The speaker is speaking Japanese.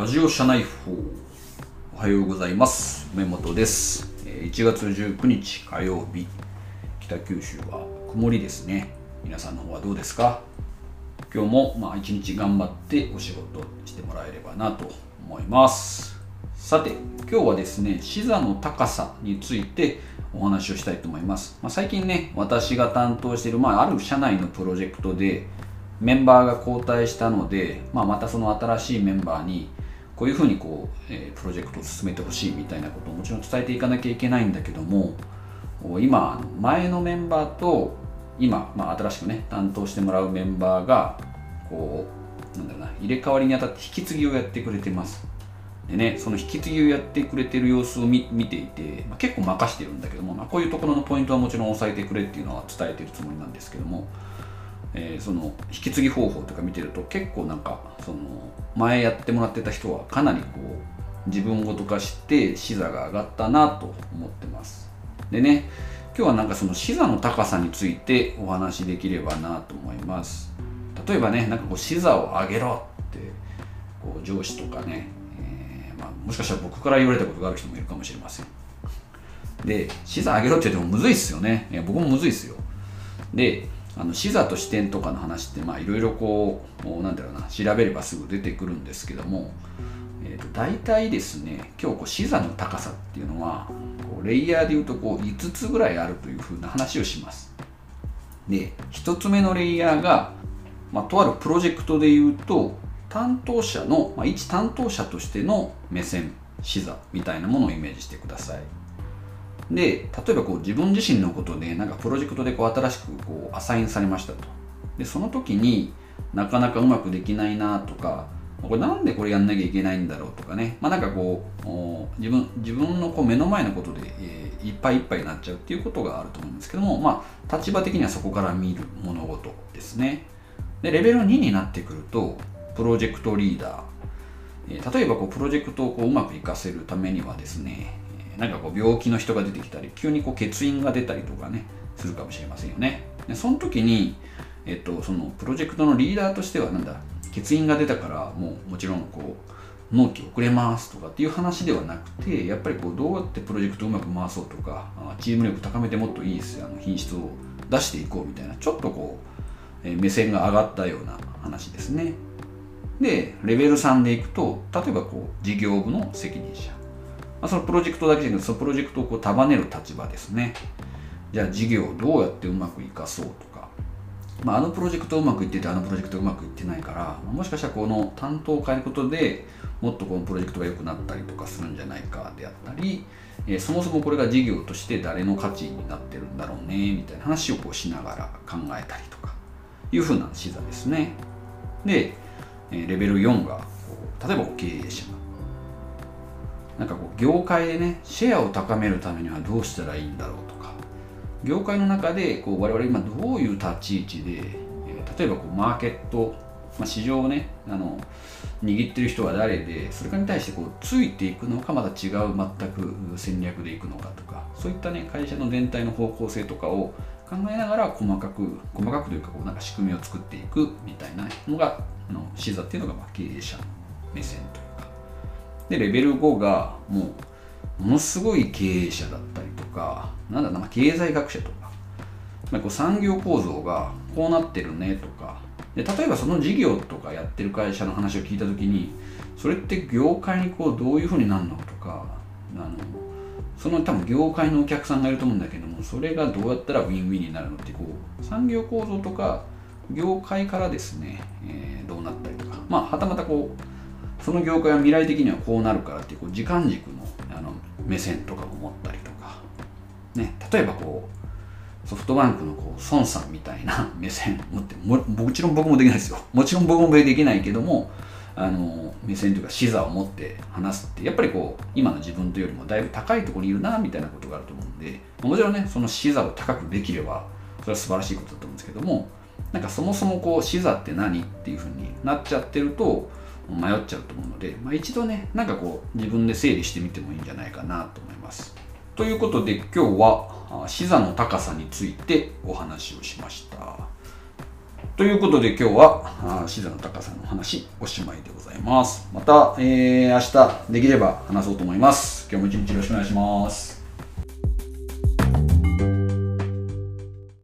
ラジオ社内報おはようございます。梅本です。え1月19日火曜日。北九州は曇りですね。皆さんの方はどうですか？今日もまあ一日頑張ってお仕事してもらえればなと思います。さて今日はですね視座の高さについてお話をしたいと思います、まあ、最近ね私が担当している、まあ、ある社内のプロジェクトでメンバーが交代したので、まあ、またその新しいメンバーにこういうふうにこう、えープロジェクトを進めてほしいみたいなことをもちろん伝えていかなきゃいけないんだけども今前のメンバーと今、まあ、新しくね担当してもらうメンバーがこうなんだろうな入れ替わりにあたって引き継ぎをやってくれてます。でねその引き継ぎをやってくれてる様子を見ていて、まあ、結構任してるんだけども、まあ、こういうところのポイントはもちろん押さえてくれっていうのは伝えてるつもりなんですけどもえーその引き継ぎ方法とか見てると結構なんかその前やってもらってた人はかなりこう自分ごと化して視座が上がったなと思ってます。でね今日はなんかその視座の高さについてお話しできればなと思います。例えばねなんかこう視座を上げろってこう上司とかね、えーまあ、もしかしたら僕から言われたことがある人もいるかもしれません。で視座上げろって言ってもむずいっすよね。僕もむずいっすよ。であの視座と視点とかの話っていろいろこうもうなんだろうな調べればすぐ出てくるんですけども、えー、と大体ですね今日こう視座の高さっていうのはこうレイヤーでいうとこう5つぐらいあるというふうな話をします。で1つ目のレイヤーが、まあ、とあるプロジェクトでいうと担当者の、まあ、一担当者としての目線視座みたいなものをイメージしてください。で例えばこう自分自身のことでなんかプロジェクトでこう新しくこうアサインされましたと。でその時になかなかうまくできないなとかこれなんでこれやんなきゃいけないんだろうとかね。まあなんかこう自分自分のこう目の前のことで、えーいっぱいいっぱいになっちゃうっていうことがあると思うんですけどもまあ立場的にはそこから見る物事ですね。でレベル2になってくるとプロジェクトリーダー。え例えばこうプロジェクトをこううまくいかせるためにはですねなんかこう病気の人が出てきたり急にこう欠員が出たりとかねするかもしれませんよね。でその時に、えっと、そのプロジェクトのリーダーとしてはなんだ欠員が出たからもうもちろんこう納期遅れますとかっていう話ではなくてやっぱりこうどうやってプロジェクトをうまく回そうとかチーム力高めてもっといいあの品質を出していこうみたいなちょっとこう、目線が上がったような話ですね。でレベル3でいくと例えばこう事業部の責任者、まあ、そのプロジェクトだけじゃなくてそのプロジェクトをこう束ねる立場ですね。じゃあ事業をどうやってうまくいかそうとか、まあ、あのプロジェクトうまくいっててあのプロジェクトうまくいってないからもしかしたらこの担当を変えることでもっとこのプロジェクトが良くなったりとかするんじゃないかであったり、えーそもそもこれが事業として誰の価値になってるんだろうねみたいな話をこうしながら考えたりとかいうふうな視座ですね。で、えレベル4が例えば経営者なんかこう業界でねシェアを高めるためにはどうしたらいいんだろうとか。業界の中でこう我々今どういう立ち位置で、え例えばこうマーケット、まあ、市場をねあの握ってる人は誰でそれに対してこうついていくのかまた違う全く戦略でいくのかとかそういったね会社の全体の方向性とかを考えながら細かく細かくというかこうなんか仕組みを作っていくみたいなのがあの視座っていうのがまあ経営者の目線というか。でレベル5がもうものすごい経営者だったりとかなんだろなまあ経済学者とか。ま、こう産業構造がこうなってるねとか。で例えばその事業とかやってる会社の話を聞いた時にそれって業界にこうどういうふうになるのとかあのその多分業界のお客さんがいると思うんだけどもそれがどうやったらウィンウィンになるのってこう産業構造とか業界からですね、えーどうなったりとか。まあはたまたこうその業界は未来的にはこうなるからっていうこう時間軸のあの目線とかも持ったりとか、ね、例えばこうソフトバンクのこう孫さんみたいな 目線持ってももちろん僕もできないですよ。もちろん僕もできないけどもあの目線というか視座を持って話すってやっぱりこう今の自分というよりもだいぶ高いところにいるなみたいなことがあると思うんでもちろんねその視座を高くできればそれは素晴らしいことだと思うんですけどもなんかそもそもこう視座って何っていうふうになっちゃってると迷っちゃうと思うので、まあ、一度ねなんかこう自分で整理してみてもいいんじゃないかなと思います。ということで今日はあ視座の高さについてお話をしました。ということで今日はあ静野隆さの話おしまいでございます。また、えー、明日できれば話そうと思います。今日も一日よろしくお願いします。